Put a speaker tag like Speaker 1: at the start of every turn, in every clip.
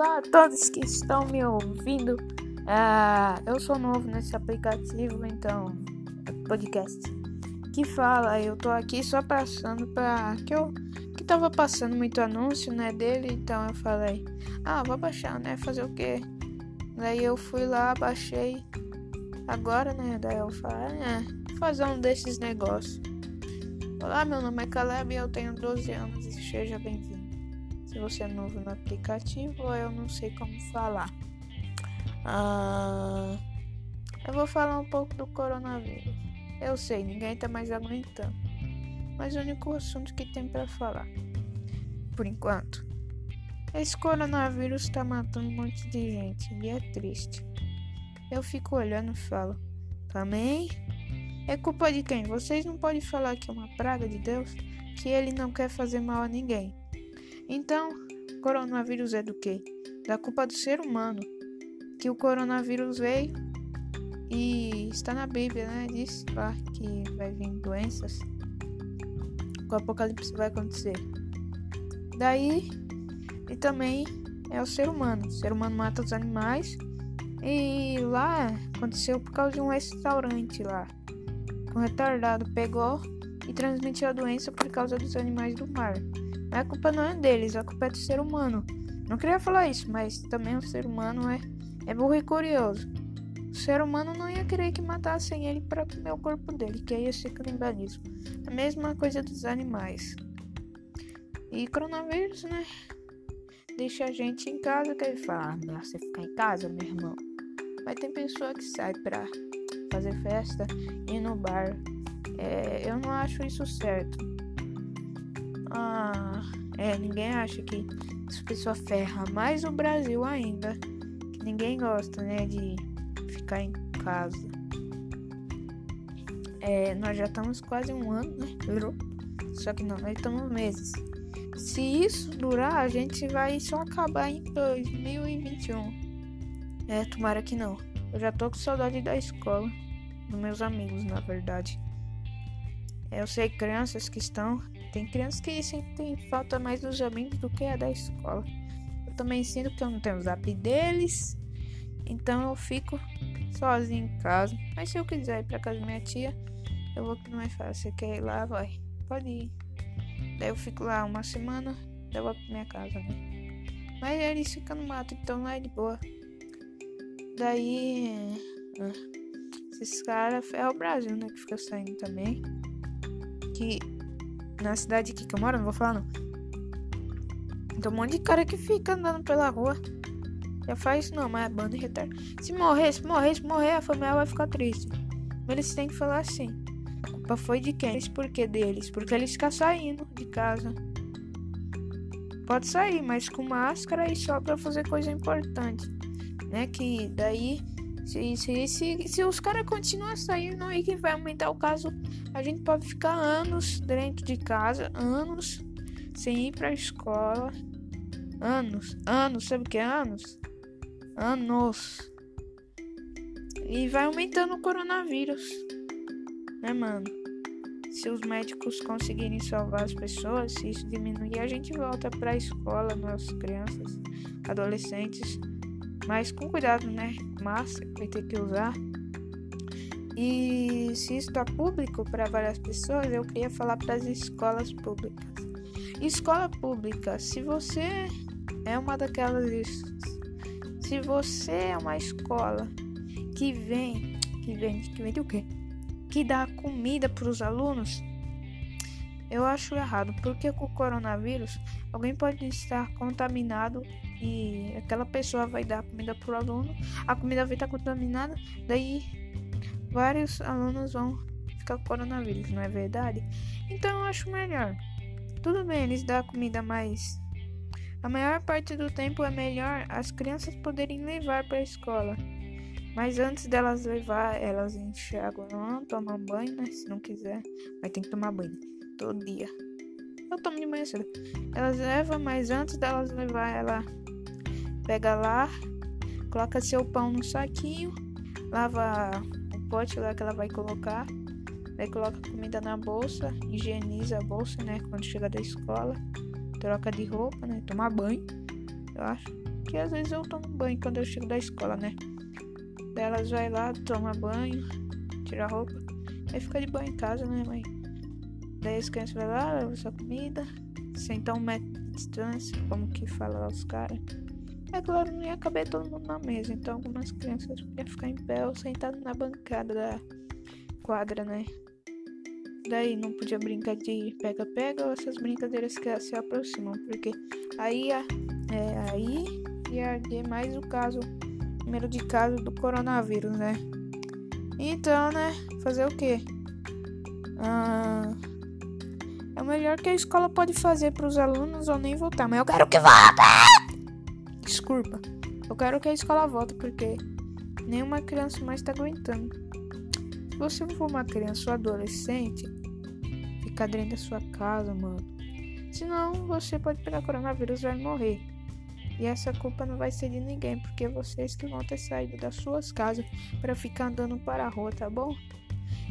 Speaker 1: Olá a todos que estão me ouvindo. Uh, eu sou novo nesse aplicativo, então podcast que fala. Eu tô aqui só passando para que eu que tava passando muito anúncio, né, dele, então eu falei: "Ah, vou baixar, né? Fazer o quê?" Daí eu fui lá, baixei. Agora, né, daí eu falei: "É, fazer um desses negócios." Olá, meu nome é Caleb e eu tenho 12 anos e seja bem-vindo. Se você é novo no aplicativo, eu não sei como falar. Ah, eu vou falar um pouco do coronavírus. Eu sei, ninguém tá mais aguentando. Mas o único assunto que tem para falar, por enquanto, esse coronavírus tá matando um monte de gente e é triste. Eu fico olhando e falo, também é culpa de quem? Vocês não podem falar que é uma praga de Deus, que ele não quer fazer mal a ninguém. Então, coronavírus é do quê? Da culpa do ser humano. Que o coronavírus veio e está na Bíblia, né? Diz lá que vai vir doenças. O apocalipse vai acontecer. Daí, e também é o ser humano. O ser humano mata os animais. E lá aconteceu por causa de um restaurante lá. Um retardado pegou e transmitiu a doença por causa dos animais do mar. A culpa não é deles, a culpa é do ser humano. Não queria falar isso, mas também o ser humano é, é burro e curioso. O ser humano não ia querer que matassem ele para comer o corpo dele, que ia ser canibalismo. A mesma coisa dos animais. E coronavírus, né? Deixa a gente em casa, que ele fala, ah, você ficar em casa, meu irmão. Mas tem pessoa que sai pra fazer festa e no bar. É, eu não acho isso certo. É, ninguém acha que essa pessoa ferra mais o Brasil ainda. Que ninguém gosta, né, de ficar em casa. É, nós já estamos quase um ano, né? Só que não, nós estamos meses. Se isso durar, a gente vai só acabar em 2021. É, tomara que não. Eu já tô com saudade da escola, dos meus amigos, na verdade. Eu sei crianças que estão tem crianças que sentem falta mais dos amigos do que a da escola. Eu também sinto que eu não tenho o zap deles, então eu fico sozinho em casa. Mas se eu quiser ir pra casa da minha tia, eu vou que não é fácil. Você quer ir lá? Vai. Pode ir. Daí eu fico lá uma semana, daí eu vou pra minha casa, né? Mas eles ficam no mato, então lá é de boa. Daí. É, esses caras. É o Brasil, né? Que fica saindo também. Que na cidade aqui que eu moro, não vou falar não. Tem um monte de cara que fica andando pela rua. Já faz isso não, mas é banda e retardo. Se morrer, se morrer, se morrer, a família vai ficar triste. Mas eles têm que falar assim. A culpa foi de quem? Por que deles? Porque eles ficam saindo de casa. Pode sair, mas com máscara e só pra fazer coisa importante. Né? Que daí se, se, se, se os caras continuam saindo e que vai aumentar o caso, a gente pode ficar anos dentro de casa, anos sem ir pra escola. Anos, anos, sabe o que é anos? Anos. E vai aumentando o coronavírus. Né, mano? Se os médicos conseguirem salvar as pessoas, se isso diminuir, a gente volta pra escola, nossas crianças, adolescentes mas com cuidado, né? Máscara vai ter que usar. E se isso está público para várias pessoas, eu queria falar para as escolas públicas. Escola pública, se você é uma daquelas. Se você é uma escola que vem. Que vende. Que vende o quê? Que dá comida para os alunos, eu acho errado, porque com o coronavírus alguém pode estar contaminado e aquela pessoa vai dar comida pro aluno, a comida vai estar contaminada, daí vários alunos vão ficar com coronavírus, não é verdade? Então eu acho melhor. Tudo bem, eles dão comida, mas a maior parte do tempo é melhor as crianças poderem levar para a escola. Mas antes delas levar, elas enxergam, não tomam banho, né? Se não quiser, mas tem que tomar banho todo dia. Eu tomo de manhã cedo. Elas levam, mas antes delas levar, ela pega lá, coloca seu pão no saquinho, lava o pote lá que ela vai colocar, aí coloca comida na bolsa, higieniza a bolsa, né? Quando chega da escola, troca de roupa, né? Tomar banho, eu acho. que às vezes eu tomo banho quando eu chego da escola, né? Daí elas vai lá, toma banho, tira a roupa, aí fica de banho em casa, né, mãe? Daí crianças vão lá, levam sua comida, sentar um metro de distância, como que fala lá os caras. É claro, não ia caber todo mundo na mesa, então algumas crianças iam ficar em pé ou sentado na bancada da quadra, né? Daí não podia brincar de pega-pega ou essas brincadeiras que se aproximam, porque aí ia, é, aí ia ter mais o caso, número de casos do coronavírus, né? Então, né? Fazer o quê? Ah, é o melhor que a escola pode fazer para os alunos ou nem voltar, mas eu quero que volte! Desculpa, eu quero que a escola volte porque nenhuma criança mais está aguentando. Se você for uma criança ou adolescente, ficar dentro da sua casa, mano. Senão você pode pegar coronavírus e vai morrer. E essa culpa não vai ser de ninguém, porque vocês que vão ter saído das suas casas para ficar andando para a rua, tá bom?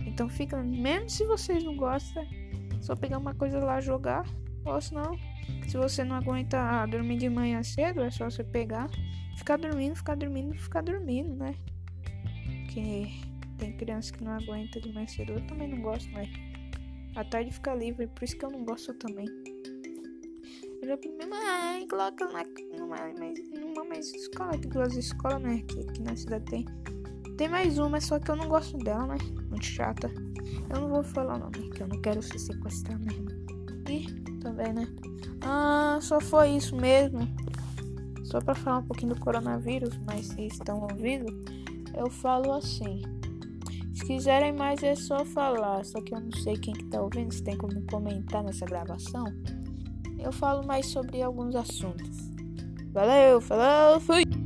Speaker 1: Então fica, mesmo se vocês não gostam, só pegar uma coisa lá jogar, ou senão, se você não aguenta dormir de manhã cedo, é só você pegar, ficar dormindo, ficar dormindo, ficar dormindo, né? Porque tem criança que não aguenta de manhã cedo, eu também não gosto, mas a tarde fica livre, por isso que eu não gosto também. Eu já pedi, mãe, coloca numa, numa, numa mais escola, tem duas escolas, né? Que aqui na cidade tem. Tem mais uma, só que eu não gosto dela, né? Muito chata. Eu não vou falar o nome, que eu não quero se sequestrar mesmo. E também, né? Ah, só foi isso mesmo. Só pra falar um pouquinho do coronavírus, mas se estão ouvindo, eu falo assim. Se quiserem mais é só falar, só que eu não sei quem que tá ouvindo, se tem como comentar nessa gravação. Eu falo mais sobre alguns assuntos. Valeu, falou, fui!